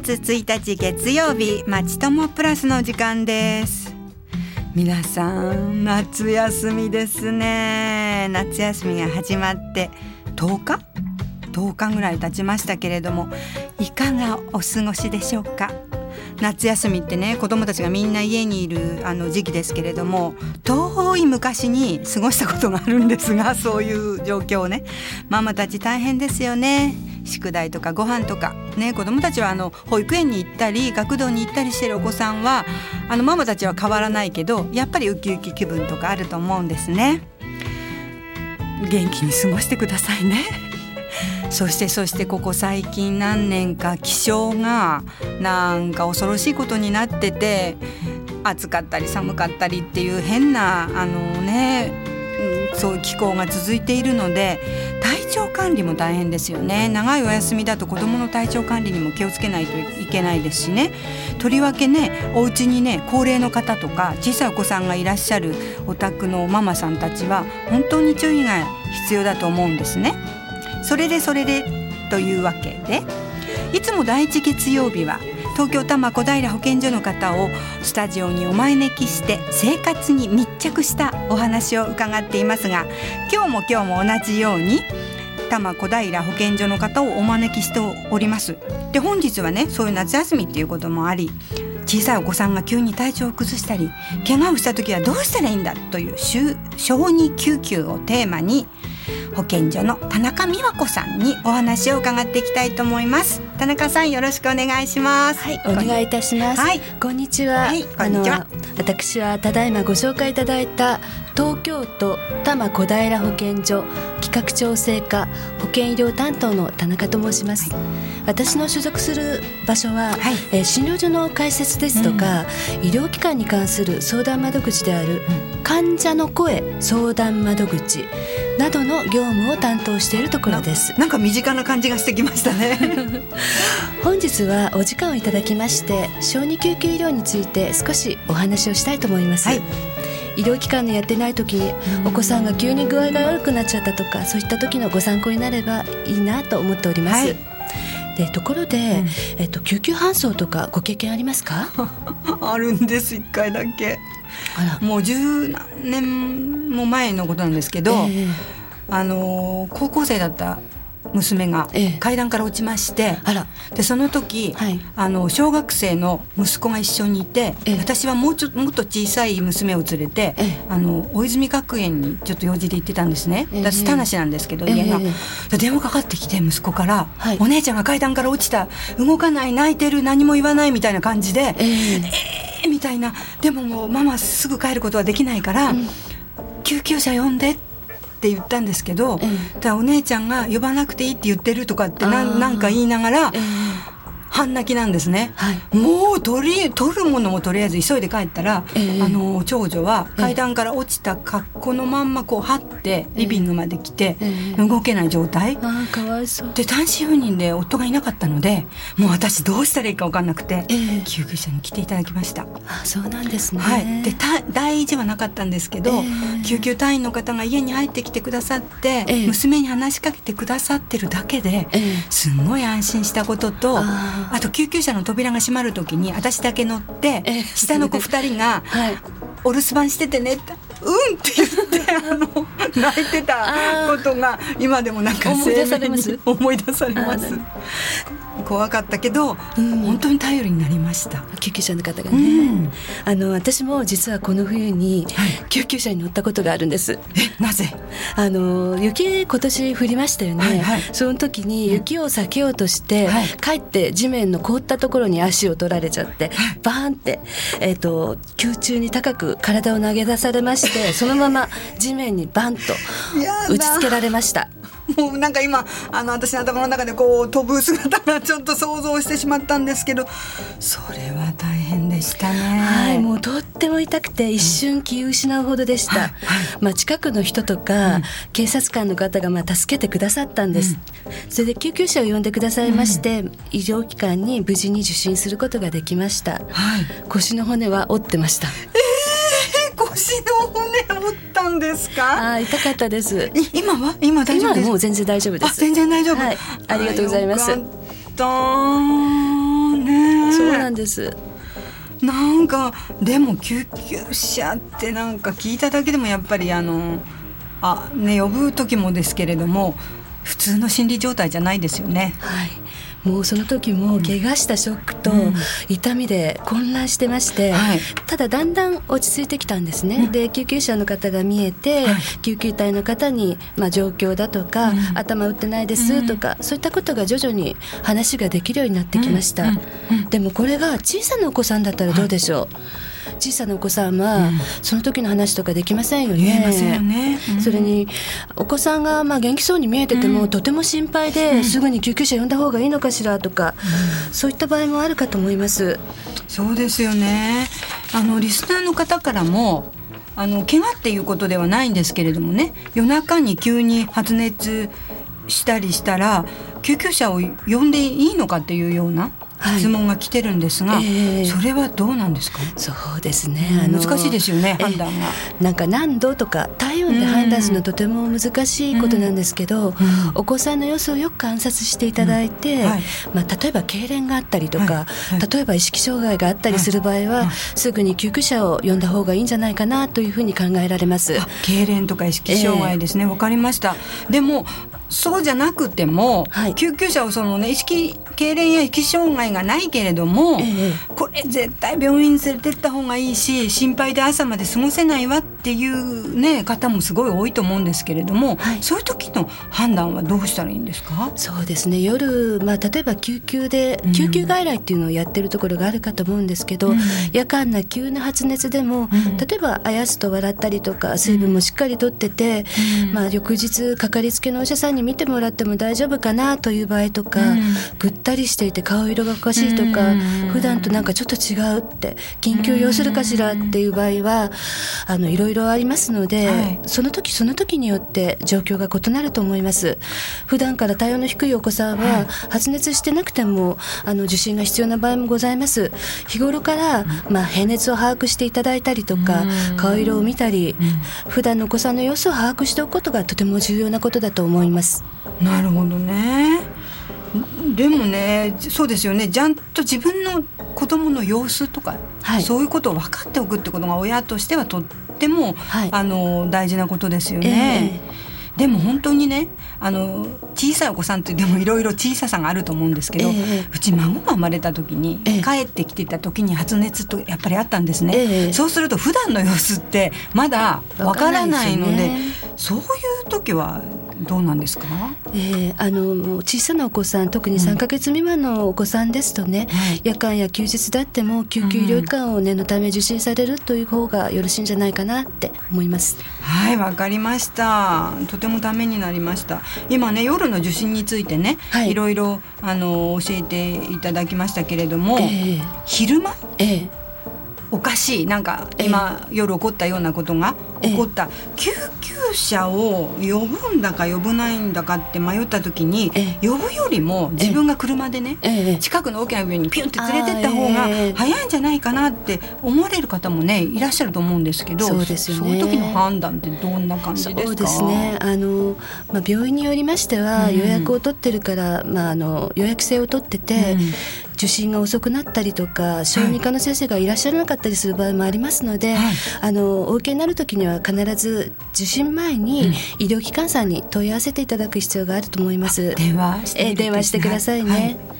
月1日月曜日まちともプラスの時間です。皆さん夏休みですね。夏休みが始まって10日？10日ぐらい経ちましたけれどもいかがお過ごしでしょうか？夏休みってね子どもたちがみんな家にいるあの時期ですけれども遠い昔に過ごしたことがあるんですが そういう状況をね。ママたち大変ですよね。宿題とかご飯とか。ね子どもたちはあの保育園に行ったり学童に行ったりしてるお子さんはあのママたちは変わらないけどやっぱりウキウキ気分とかあると思うんですね。元気に過ごしてくださいね。そしてそしてここ最近何年か気象がなんか恐ろしいことになってて暑かったり寒かったりっていう変なあのねそういう気候が続いているので体調管理も大変ですよね長いお休みだと子どもの体調管理にも気をつけないといけないですしねとりわけねお家にね高齢の方とか小さいお子さんがいらっしゃるお宅のママさんたちは本当に注意が必要だと思うんですね。それでそれでというわけでいつも第一月曜日は東京多摩小平保健所の方をスタジオにお招きして生活に密着したお話を伺っていますが今日も今日も同じように多摩小平保健所の方をお招きしております。で本日はねそういう夏休みっていうこともあり小さいお子さんが急に体調を崩したり怪我をした時はどうしたらいいんだという小児救急をテーマに保健所の田中美和子さんにお話を伺っていきたいと思います。田中さんよろしくお願いします。はいお願いいたします。はい。こんにちは、はい、こんにちは。私はただいまご紹介いただいた東京都多摩小平保健所企画調整課保健医療担当の田中と申します、はい、私の所属する場所は、はい、えー、診療所の開設ですとか、うん、医療機関に関する相談窓口である、うん、患者の声相談窓口などの業務を担当しているところです。なんか身近な感じがしてきましたね。本日はお時間をいただきまして小児救急医療について少しお話をしたいと思います、はい。医療機関のやってない時にお子さんが急に具合が悪くなっちゃったとかそういった時のご参考になればいいなと思っております。はいでところで、うん、えっと、救急搬送とかご経験ありますか？あるんです一回だけ。もう十何年も前のことなんですけど、えー、あの高校生だった娘が階段から落ちまして、えでその時、はい、あの小学生の息子が一緒にいて、え、私はもうちょもっと小さい娘を連れて、あの大泉学園にちょっと用事で行ってたんですね、私田無なんですけど家が、電話かかってきて息子から、はい、お姉ちゃんが階段から落ちた。動かない泣いてる何も言わないみたいな感じで、えー、みたいな。でももうママすぐ帰ることはできないから、うん、救急車呼んでってって言ったんですけど、えお姉ちゃんが呼ばなくていいって言ってるとかってなんか言いながら、半泣きなんですね、はい、もう取り取るものもとりあえず急いで帰ったら、えー、あの長女は階段から落ちた格好のまんまこう張ってリビングまで来て、えー、動けない状態、あかわいそう。で単身赴任で夫がいなかったのでもう私どうしたらいいか分かんなくて、えー、救急車に来ていただきました。あそうなんですね、はい、で大事はなかったんですけど、救急隊員の方が家に入ってきてくださって、娘に話しかけてくださってるだけで、すんごい安心したこととあと救急車の扉が閉まる時に私だけ乗って、下の子2人が「お留守番しててね」って「うん」って言って あの泣いてたことが今でもなんか思い出されます？思い出されます怖かったけど、うん、本当に頼りになりました。救急車の方がね、うん、あの私も実はこの冬に救急車に乗ったことがあるんです、はい、えなぜ？あの雪今年降りましたよね、はいはい、その時に雪を避けようとして、はい、帰って地面の凍ったところに足を取られちゃって、はい、バーンって、えーと、空中に高く体を投げ出されましてそのまま地面にバンと打ちつけられました。もうなんか今あの私の頭の中でこう飛ぶ姿がちょっと想像してしまったんですけどそれは大変でしたね。はいもうとっても痛くて一瞬気を失うほどでした、うん。はいまあ、近くの人とか、うん、警察官の方がまあ助けてくださったんです、うん、それで救急車を呼んでくださいまして、医療機関に無事に受診することができました、はい、腰の骨は折ってました、の骨折ったんですか？あ痛かったです。今は？今大丈夫今もう全然大丈夫です。全然大丈夫、はい、ありがとうございます。ね。そうなんです。なんかでも救急車ってなんか聞いただけでもやっぱりあのあね呼ぶ時もですけれども普通の心理状態じゃないですよね。はいもうその時も怪我したショックと痛みで混乱してまして、ただだんだん落ち着いてきたんですね、うん、で救急車の方が見えて、はい、救急隊の方に、まあ、状況だとか、うん、頭打ってないですとか、そういったことが徐々に話ができるようになってきました、でもこれが小さなお子さんだったらどうでしょう、小さなお子さんは、その時の話とかできませんよね。ねうん、それにお子さんがまあ元気そうに見えてても、うん、とても心配で、すぐに救急車呼んだ方がいいのかしらとか、そういった場合もあるかと思います。そうですよね。あのリスナーの方からも。あの怪我っていうことではないんですけれどもね夜中に急に発熱したりしたら救急車を呼んでいいのかっていうような質問が来てるんですが、はいえ。ー、それはどうなんですか？そうですね、うん、難しいですよね判断が。なんか何度とか体温で判断するのはとても難しいことなんですけど、うん、お子さんの様子をよく観察していただいて、うん。はい、まあ、例えば痙攣があったりとか、はい、例えば意識障害があったりする場合は、すぐに救急車を呼んだ方がいいんじゃないかなというふうに考えられます。痙攣とか意識障害ですね。わ、え。ー、かりました。でもそうじゃなくても、はい、救急車をそのね意識痙攣や意識障害がないけれども、ええ、これ絶対病院に連れてった方がいいし心配で朝まで過ごせないわっていうね方もすごい多いと思うんですけれども、はい、そういう時の判断はどうしたらいいんですか？そうですね。夜、まあ、例えば救急で救急外来っていうのをやってるところがあるかと思うんですけど、うん、夜間な急な発熱でも、うん、例えばあやすと笑ったりとか水分もしっかりとってて、うん、まあ、翌日かかりつけのお医者さんに見てもらっても大丈夫かなという場合とか、ぐったりしていて顔色がおかしいとか、普段となんかちょっと違うって緊急要するかしらっていう場合はあのいろいろありますので、はい、その時その時によって状況が異なると思います。普段から体温の低いお子さんは発熱してなくてもあの受診が必要な場合もございます。日頃から、まあ、平熱を把握していただいたりとか顔色を見たり普段のお子さんの様子を把握しておくことがとても重要なことだと思います。なるほどね。でもねそうですよね。ちゃんと自分の子供の様子とか、はい、そういうことを分かっておくってことが親としてはとっても、はい、あの大事なことですよね。えーでも本当にねあの小さいお子さんってでもいろいろ小ささがあると思うんですけど、えー、うち孫が生まれた時に、えー、帰ってきてた時に発熱とやっぱりあったんですね、えー、そうすると普段の様子ってまだわからないので、ね、そういう時はどうなんですか、えー、あの小さなお子さん特に3か月未満のお子さんですとね、うん、夜間や休日だっても救急医療機関を念のため受診されるという方がよろしいんじゃないかなって思います。はいわかりました。とてもためになりました。今ね夜の受診についてね、はい、いろいろあの教えていただきましたけれども、えー、昼間、えーおかしい。なんか今、夜起こったようなことが起こった、救急車を呼ぶんだか呼ぶないんだかって迷った時に、呼ぶよりも自分が車でね、近くの大きな病院にピュンって連れてった方が早いんじゃないかなって思われる方もねいらっしゃると思うんですけどそうですよ、ね、そういう時の判断ってどんな感じですか？そうですね。あの、まあ、病院によりましては予約を取ってるから、まあ、あの予約制を取ってて、うん受診が遅くなったりとか小児科の先生がいらっしゃらなかったりする場合もありますので、はい、あのお受けになる時には必ず受診前に医療機関さんに問い合わせていただく必要があると思います。電話して、え電話してくださいね。はい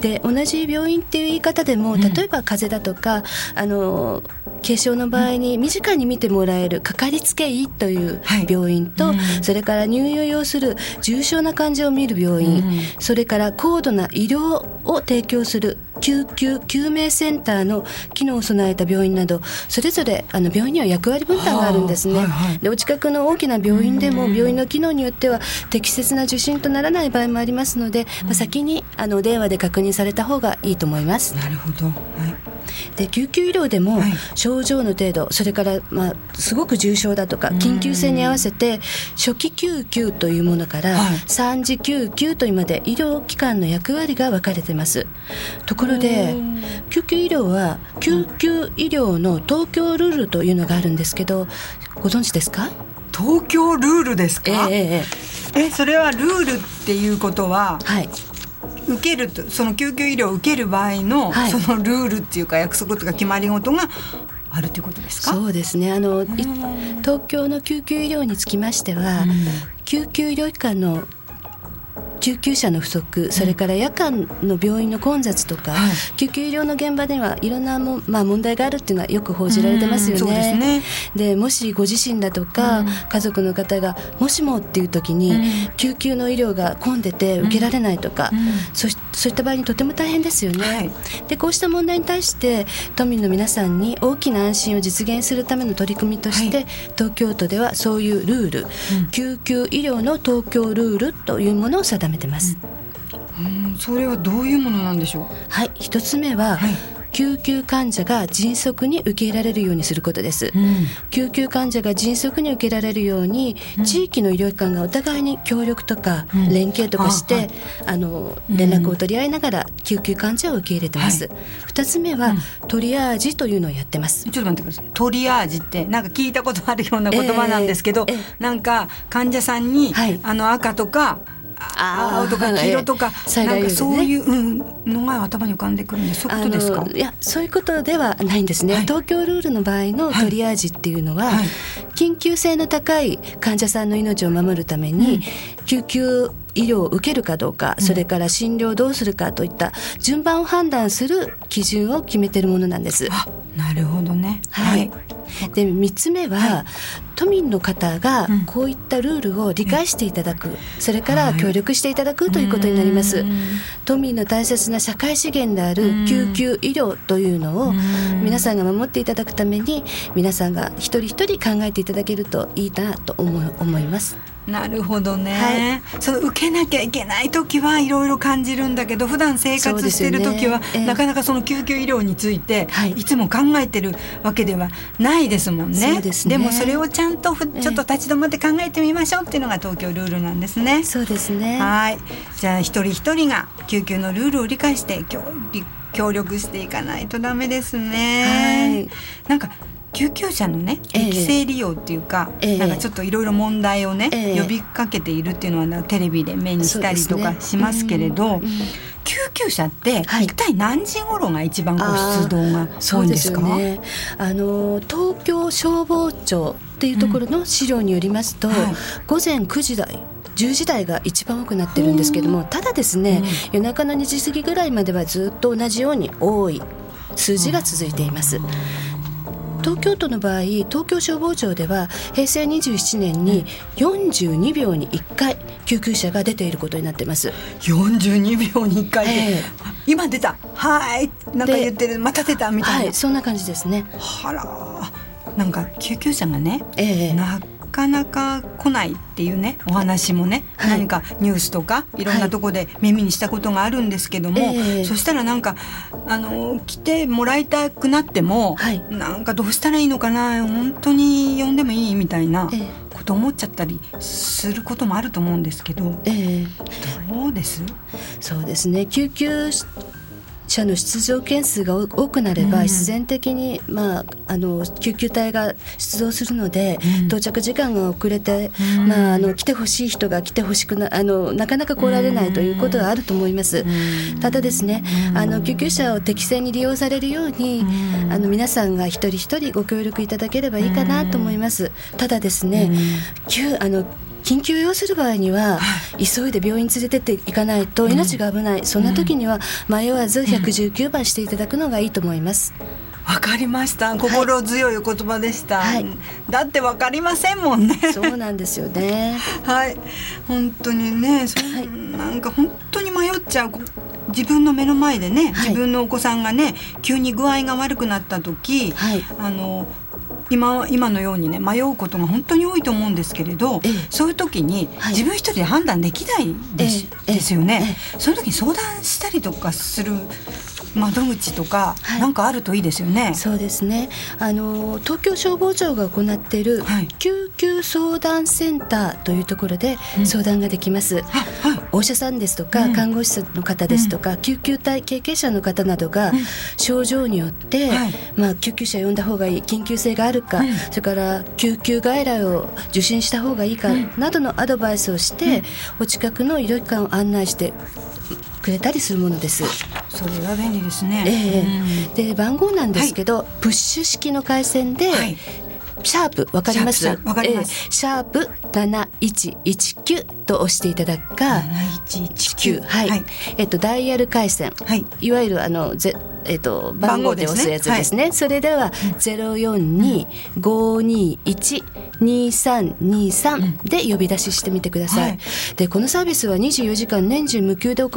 で同じ病院っていう言い方でも例えば風邪だとか、あの軽症の場合に身近に見てもらえるかかりつけ医という病院と、それから入院を要する重症な患者を見る病院、うん、それから高度な医療を提供する救急救命センターの機能を備えた病院などそれぞれあの病院には役割分担があるんですね。はいはい、でお近くの大きな病院でも病院の機能によっては適切な受診とならない場合もありますので、まあ、先にあの電話で確認された方がいいと思います。なるほど、はい。で救急医療でも症状の程度、それから、まあ、すごく重症だとか緊急性に合わせて初期救急というものから3次救急というまで医療機関の役割が分かれてます。ところで救急医療は救急医療の東京ルールというのがあるんですけどご存知ですか？東京ルールですか、えー、えそれはルールっていうことは、はい、受けるとその救急医療を受ける場合の、はい、そのルールっていうか約束とか決まり事があるということですか？そうですね。あの東京の救急医療につきましては、救急医療機関の救急車の不足それから夜間の病院の混雑とか、はい、救急医療の現場ではいろんなも、まあ、問題があるっていうのはよく報じられてますよね。で、ね、もしご自身だとか、家族の方がもしもっていう時に、救急の医療が混んでて受けられないとか、そそういった場合にとても大変ですよね。はい、でこうした問題に対して都民の皆さんに大きな安心を実現するための取り組みとして、はい、東京都ではそういうルール、救急医療の東京ルールというものを定めてます。うん、それはどういうものなんでしょう？はい。一つ目は、はい。救急患者が迅速に受け入れられるようにすることです、うん、救急患者が迅速に受けられるように、うん、地域の医療機関がお互いに協力とか連携とかして、あの連絡を取り合いながら救急患者を受け入れてます、はい、2つ目は、トリアージというのをやってます。ちょっと待ってください。トリアージってなんか聞いたことあるような言葉なんですけど、えーえー、なんか患者さんに、はい、あの赤とか青とか 黄色とか、なんかそういう、のが頭に浮かんでくるんでそういうことですか？いやそういうことではないんですね、はい、東京ルールの場合のトリアージっていうのは、はい、緊急性の高い患者さんの命を守るために、うん、救急医療を受けるかどうか、それから診療をどうするかといった順番を判断する基準を決めているものなんです。なるほどね。はい。で3つ目は、はい、都民の方がこういったルールを理解していただく、うん、それから協力していただくということになります、はい、都民の大切な社会資源である救急医療というのを皆さんが守っていただくために皆さんが一人一人考えていただけるといいなと思思いますなるほどね、はい、その受けなきゃいけない時はいろいろ感じるんだけど普段生活してる時は、ね。えー、なかなかその救急医療について、い、つも考えてるわけではないですもんね。でね。でもそれをちゃんとちょっと立ち止まって考えてみましょうっていうのが東京ルールなんですね。そうですね。はい。じゃあ一人一人が救急のルールを理解して協力していかないとダメですね。はい、なんか救急車のね適正利用っていうか、えー、なんかちょっといろいろ問題をね、えー、呼びかけているっていうのはテレビで目にしたりとかしますけれど、ね。うん、救急車って一体何時頃が一番こう出動が多いんですか、ね、あの東京消防庁っていうところの資料によりますと、うんはい、午前9時台10時台が一番多くなってるんですけどもただですね、うん、夜中の2時過ぎぐらいまではずっと同じように多い数字が続いています。東京都の場合東京消防庁では平成27年に42秒に1回救急車が出ていることになってます。42秒に1回で、えー、今出た。はい。なんか言ってる。また出たみたいな、はい、そんな感じですね。はらなんか救急車がね、えー、なかなか来ないっていうねお話もね、はい、何かニュースとかい。ろんなとこで耳にしたことがあるんですけども、はい、そしたらなんかあの来てもらいたくなっても、はい、なんかどうしたらいいのかな本当に呼んでもいいみたいなこと思っちゃったりすることもあると思うんですけど、えー、どうです？そうですね。救急者の出場件数が多くなれば、必然的に、まあ、あの救急隊が出動するので、到着時間が遅れて、まあ、あの来てほしい人が来てほしくなあのなかなか来られないということはあると思います。ただですねあの救急車を適正に利用されるようにあの皆さんが一人一人ご協力いただければいいかなと思います。ただですね、急あの緊急要する場合には、急いで病院連れてっていかないと命が危ない、そんな時には迷わず119番していただくのがいいと思います。わかりました。心強いお言葉でした、はい、だってわかりませんもんね。そうなんですよね。はい。本当にねそ、はい、なんか本当に迷っちゃう。自分の目の前でね、自分のお子さんがね急に具合が悪くなった時、はい、あの今今のようにね迷うことが本当に多いと思うんですけれど、ええ、そういう時に自分一人で判断できないです,、ですよね、その時に相談したりとかする窓口とか、なんかあるといいですよね。そうですね。あの東京消防庁が行ってい。る救急相談センターというところで相談ができます。うんはい、お医者さんですとか、うん、看護師の方ですとか、うん、救急隊経験者の方などが症状によって、はい、まあ救急車呼んだ方がいい、緊急性があるか、それから救急外来を受診した方がいいかなどのアドバイスをして、お近くの医療機関を案内してくれたりするものです。それは便利ですね。えー、うん、で番号なんですけど、はい、プッシュ式の回線で、はいシャープわかります？シャープ七一一九と押していただくか。七一一九。はい。えっとダイヤル回線。はい。いわゆるあのぜえっと、番号で押すやつですね。それではゼロ四二五二一二三二三で呼び出ししてみてください。はい、でこのサービスは二十四時間年中無休で行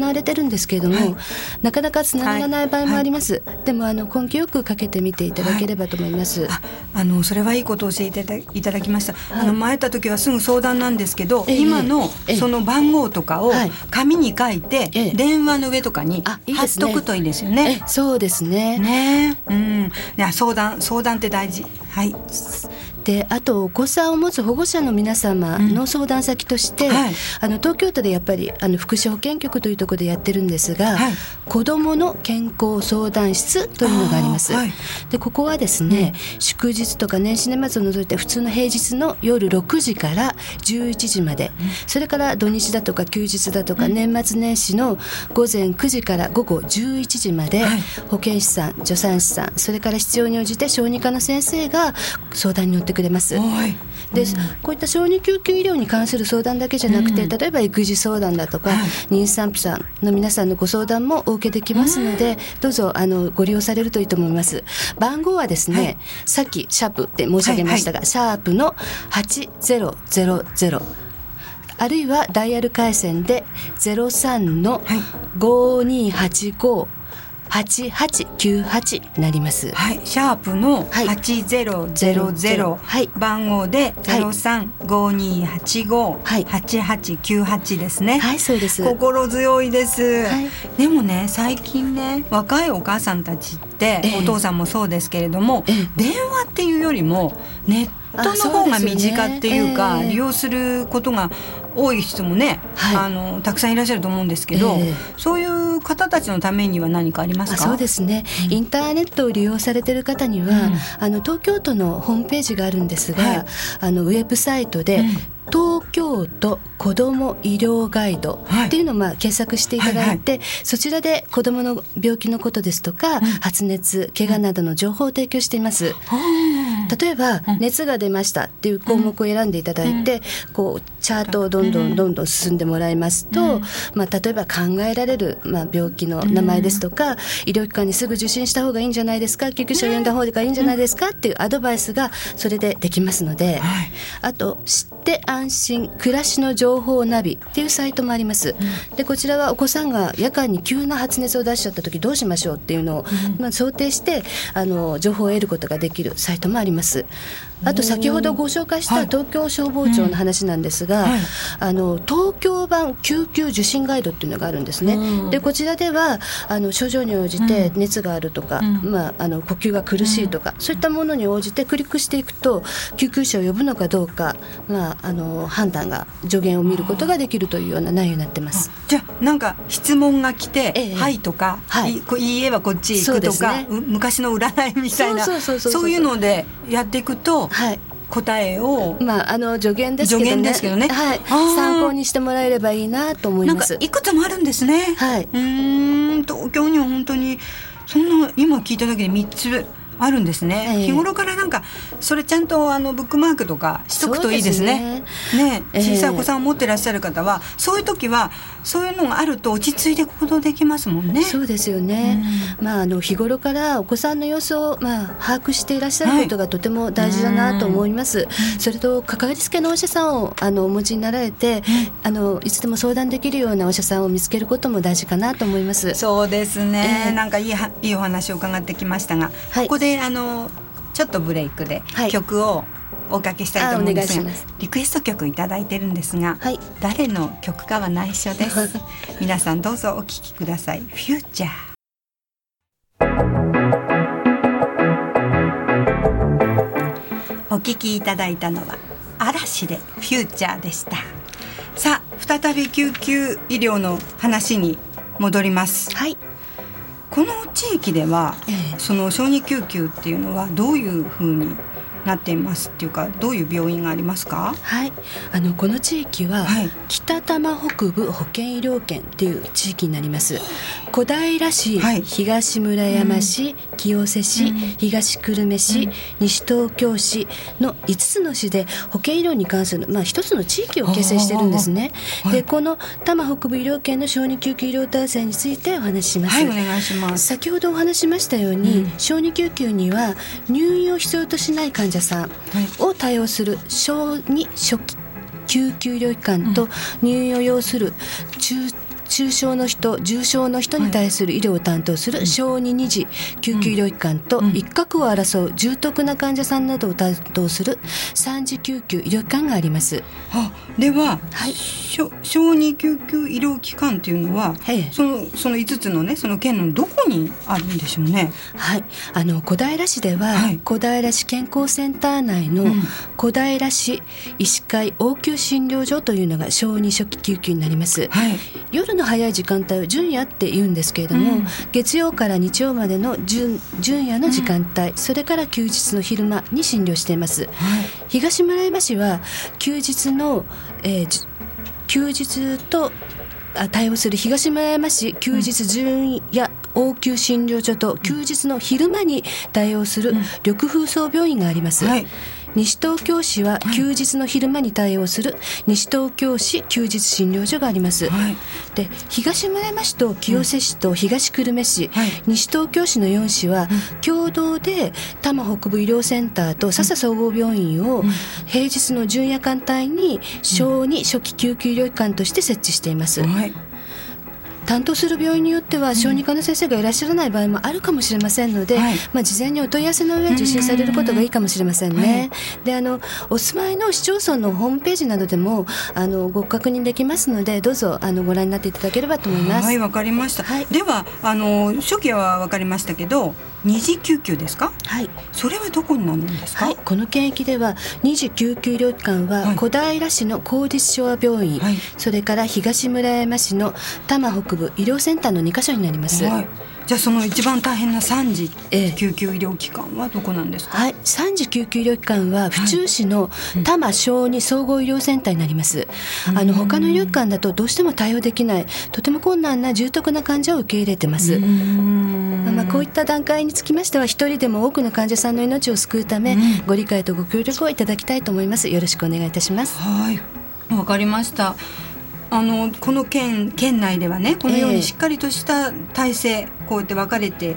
われてるんですけれども、はい、なかなかつながらない場合もあります。でもあの根気よくかけてみていただければと思います。ああのそれはいいことを教えていただきました。あの前た時はすぐ相談なんですけど、今のその番号とかを紙に書いて、電話の上とかに貼っとくといいですよね。そうですね。ね、うん、いや相談相談って大事。はい。であとお子さんを持つ保護者の皆様の相談先として、うんはい、あの東京都でやっぱりあの福祉保健局というところでやってるんですが、はい、子どもの健康相談室というのがあります。はい、でここはですね、うん、祝日とか年始年末を除いて普通の平日の夜6時から11時まで、うん、それから土日だとか休日だとか年末年始の午前9時から午後11時まで、保健師さん助産師さんそれから必要に応じて小児科の先生が相談に乗ってくれます。で、こういった小児救急医療に関する相談だけじゃなくて、例えば育児相談だとか、妊産婦さんの皆さんのご相談もお受けできますので、どうぞあのご利用されるといいと思います。番号はですね、はい、さっきシャープって申し上げましたが、シャープの8000あるいはダイヤル回線で03の5285、八八九八なります。はい、シャープの八ゼロゼロゼロ番号でゼロ三五二八五八八九八ですね。はい、そうです。心強いです。はい、でもね、最近ね、若いお母さんたちって、えお父さんもそうですけれども、え電話っていうよりもネットの方が身近っていうか、ね。えー、利用することが多い人もね、はい、あのたくさんいらっしゃると思うんですけど、えー、そういう方たちのためには何かありますか？そうですね、うん、インターネットを利用されてる方には、うん、あの東京都のホームページがあるんですが、はい、あのウェブサイトで、うん東京都子ども医療ガイドっていうのをまあ検索していただいて、はいはい、そちらで子どもの病気のことですとか、うん、発熱怪我などの情報を提供しています。例えば、熱が出ましたっていう項目を選んでいただいて、こうチャートをどんどんどんどん進んでもらいますと、まあ、例えば考えられる、まあ、病気の名前ですとか、医療機関にすぐ受診した方がいいんじゃないですか救急車を呼んだ方がいいんじゃないですかっていうアドバイスがそれでできますので、あと知って安心暮らしの情報ナビっていうサイトもあります。でこちらはお子さんが夜間に急な発熱を出しちゃった時どうしましょうっていうのを、まあ、想定してあの情報を得ることができるサイトもあります。あと先ほどご紹介した東京消防庁の話なんですが、はい。うんあの東京版救急受診ガイドっていうのがあるんですね。うん、でこちらではあの症状に応じて熱があるとか、まあ、あの呼吸が苦しいとか、そういったものに応じてクリックしていくと救急車を呼ぶのかどうか、まあ、あの判断が助言を見ることができるというような内容になってます。じゃあなんか質問が来て「ええ、はい」とか「はい、いいえばこっち行く」とか、ね、昔の占いみたいなそういうのでやっていくとはい。答えを、まあ、あの助言ですけどね。けどね、はい、参考にしてもらえればいいなと思います。いくつもあるんですね。はい。うん東京には本当にそんな今聞いただけで3つあるんですね、えー、日頃からなんかそれちゃんとあのブックマークとかしとくといいですね。すねね小さいお子さんを持ってらっしゃる方は、そういう時はそういうのがあると落ち着いて行動できますもんね。そうですよね。うん、まああの日頃からお子さんの様子をまあ把握していらっしゃることがとても大事だなと思います。はい、それとかかりつけのお医者さんをあのお持ちになられて、うん、あのいつでも相談できるようなお医者さんを見つけることも大事かなと思います。そうですね。えー、なんかいいいいお話を伺ってきましたが、はい、ここであのちょっとブレイクで曲をおかけしたいと思うんですが、はい、リクエスト曲いただいてるんですが、はい、誰の曲かは内緒です。皆さんどうぞお聴きください。フューチャーお聴きいただいたのは嵐でフューチャーでした。さあ再び救急医療の話に戻ります。はいこの地域では、ええ、その小児救急っていうのはどういうふうになっていますっていうかどういう病院がありますか？はい。あのこの地域は、北多摩北部保健医療圏っていう地域になります小平市、はい、東村山市、うん、清瀬市、うん、東久留米市、うん、西東京市の5つの市で保健医療に関する、まあ、一つの地域を形成してるんですね、でこの多摩北部医療圏の小児救急医療体制についてお話しします、はい、お願いします。先ほどお話しましたように、小児救急には入院を必要としない患者さんを対応する小児初期救急医療機関と入院を要する中中症の人重症の人に対する医療を担当する小児二次救急医療機関と一角を争う重篤な患者さんなどを担当する三次救急医療機関があります。あでは、はい、小児救急医療機関というのは、はい、そのその5つのねその県のどこにあるんでしょうね？はい。あの小平市では、はい、小平市健康センター内の小平市医師会応急診療所というのが小児初期救急になります。はい、夜のの早い時間帯を準夜って言うんですけれども、うん、月曜から日曜までの準準夜の時間帯、うん、それから休日の昼間に診療しています、はい、東村山市は休日の、えー、休日と対応する東村山市休日準夜応急診療所と休日の昼間に対応する緑風荘病院があります、はい西東京市は休日の昼間に対応する西東京市休日診療所があります、はい、で東村山市と清瀬市と東久留米市、はい、西東京市の4市は共同で多摩北部医療センターと笹総合病院を平日の準夜間帯に小児初期救急医療機関として設置しています、はい担当する病院によっては小児科の先生がいらっしゃらない場合もあるかもしれませんので、はい、まあ、事前にお問い合わせの上受診されることがいいかもしれませんね。はい、であのお住まいの市町村のホームページなどでもあのご確認できますのでどうぞあのご覧になっていただければと思います。はいわかりました、はい、ではあの初期はわかりましたけど二次救急ですか？はい。それはどこになるんですか、はい、この県域では二次救急医療機関は小平市の公立昭和病院、はい、それから東村山市の多摩北部医療センターの2か所になります、はいじゃあその一番大変な三次救急医療機関はどこなんですか、はい、三次救急医療機関は府中市の多摩小児総合医療センターになります、あの他の医療機関だとどうしても対応できない。とても困難な重篤な患者を受け入れてます。まあ、こういった段階につきましては一人でも多くの患者さんの命を救うため、ご理解とご協力をいただきたいと思います。よろしくお願いいたします。はい。わかりました。あのこの県県内ではねこのようにしっかりとした体制、えー、こうやって分かれて、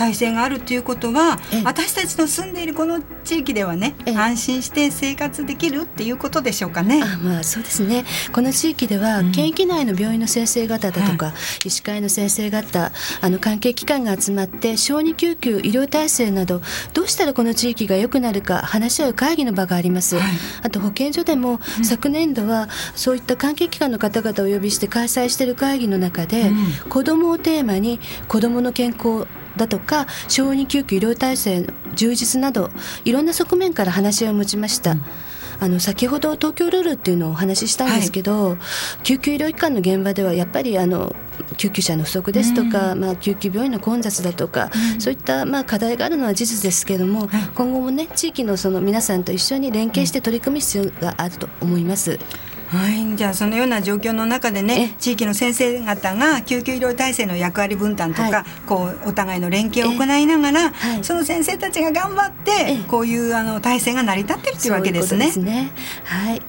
体制があるということは私たちの住んでいるこの地域ではね安心して生活できるっていうことでしょうかね。あまあそうですね。この地域では、県域内の病院の先生方だとか、はい、医師会の先生方あの関係機関が集まって小児救急医療体制などどうしたらこの地域が良くなるか話し合う会議の場があります。はい、あと保健所でも、うん、昨年度はそういった関係機関の方々をお呼びして開催している会議の中で、うん、子どもをテーマに子どもの健康だとか小児救急医療体制の充実などいろんな側面から話を持ちました。うん。あの先ほど東京ルールっていうのをお話ししたんですけど、はい、救急医療機関の現場ではやっぱりあの救急車の不足ですとか、うん、まあ、救急病院の混雑だとか、うん、そういったまあ課題があるのは事実ですけれども、はい、今後もね地域のその皆さんと一緒に連携して取り組む必要があると思います。はい、じゃあそのような状況の中でね地域の先生方が救急医療体制の役割分担とか、はい、こうお互いの連携を行いながら、はい、その先生たちが頑張ってこういうあの体制が成り立ってるっていうわけですね。ううね。はい。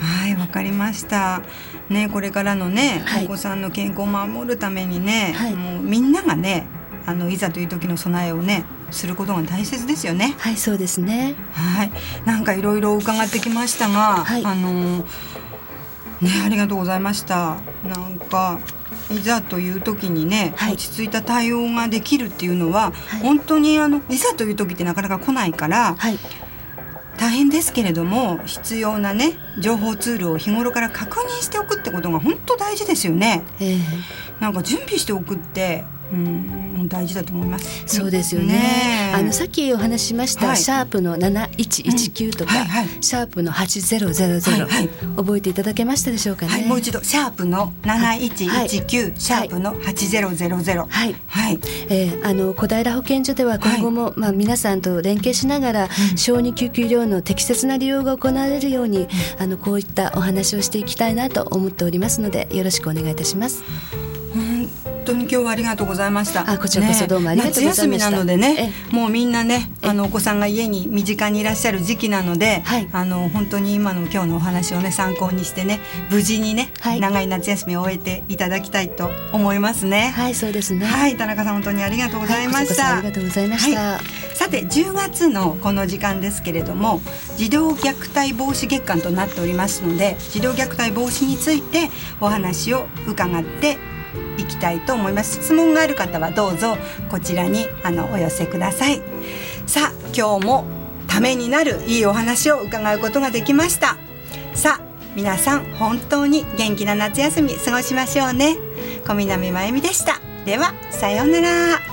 はいわかりました。ねこれからのね、お子さんの健康を守るためにね、もうみんながねあのいざという時の備えをねすることが大切ですよね。はいそうですね。はい。なんかいろいろ伺ってきましたが、はい、あのねありがとうございました。なんかいざという時にね、はい、落ち着いた対応ができるっていうのは、はい、本当にあのいざという時ってなかなか来ないから、はい、大変ですけれども必要なね情報ツールを日頃から確認しておくってことが本当大事ですよね。えー、なんか準備しておくってうんも大事だと思います。そうですよね。ねあのさっきお話ししました、はい、シャープの七一一九とか、うんはいはい、シャープの八ゼロゼロゼロ覚えていただけましたでしょうかね？はい、もう一度シャープの七一一九シャープの八ゼロゼロゼロ。はい。はい。えー、あの小平保健所では今後も、まあ皆さんと連携しながら、小児救急医療の適切な利用が行われるように、あのこういったお話をしていきたいなと思っておりますのでよろしくお願いいたします。本当に今日はありがとうございました。あこちらこそどうもありがとうございました。夏休みなのでね、もうみんなね、あのお子さんが家に身近にいらっしゃる時期なので、はい、あの本当に今の今日のお話をね参考にしてね、無事にね、はい、長い夏休みを終えていただきたいと思いますね。はい、そうですね。はい、田中さん本当にありがとうございました。ありがとうございました。さて10月のこの時間ですけれども、児童虐待防止月間となっておりますので、児童虐待防止についてお話を伺っていきたいと思います。質問がある方はどうぞこちらにあのお寄せください。さあ今日もためになるいいお話を伺うことができました。さあ皆さん本当に元気な夏休み過ごしましょうね。小南真由美でした。ではさようなら。